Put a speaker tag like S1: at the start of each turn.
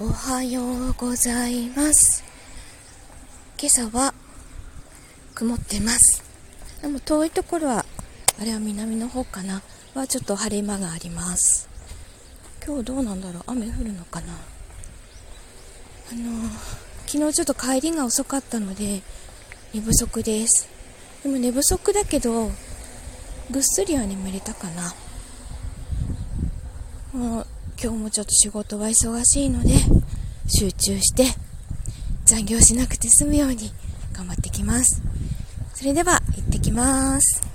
S1: おはようございます。今朝は曇ってます。でも遠いところはあれは南の方かな。はちょっと晴れ間があります。今日どうなんだろう。雨降るのかな。あの昨日ちょっと帰りが遅かったので寝不足です。でも寝不足だけどぐっすりは眠れたかな。今日もちょっと仕事は忙しいので集中して残業しなくて済むように頑張ってきます。それでは行ってきます。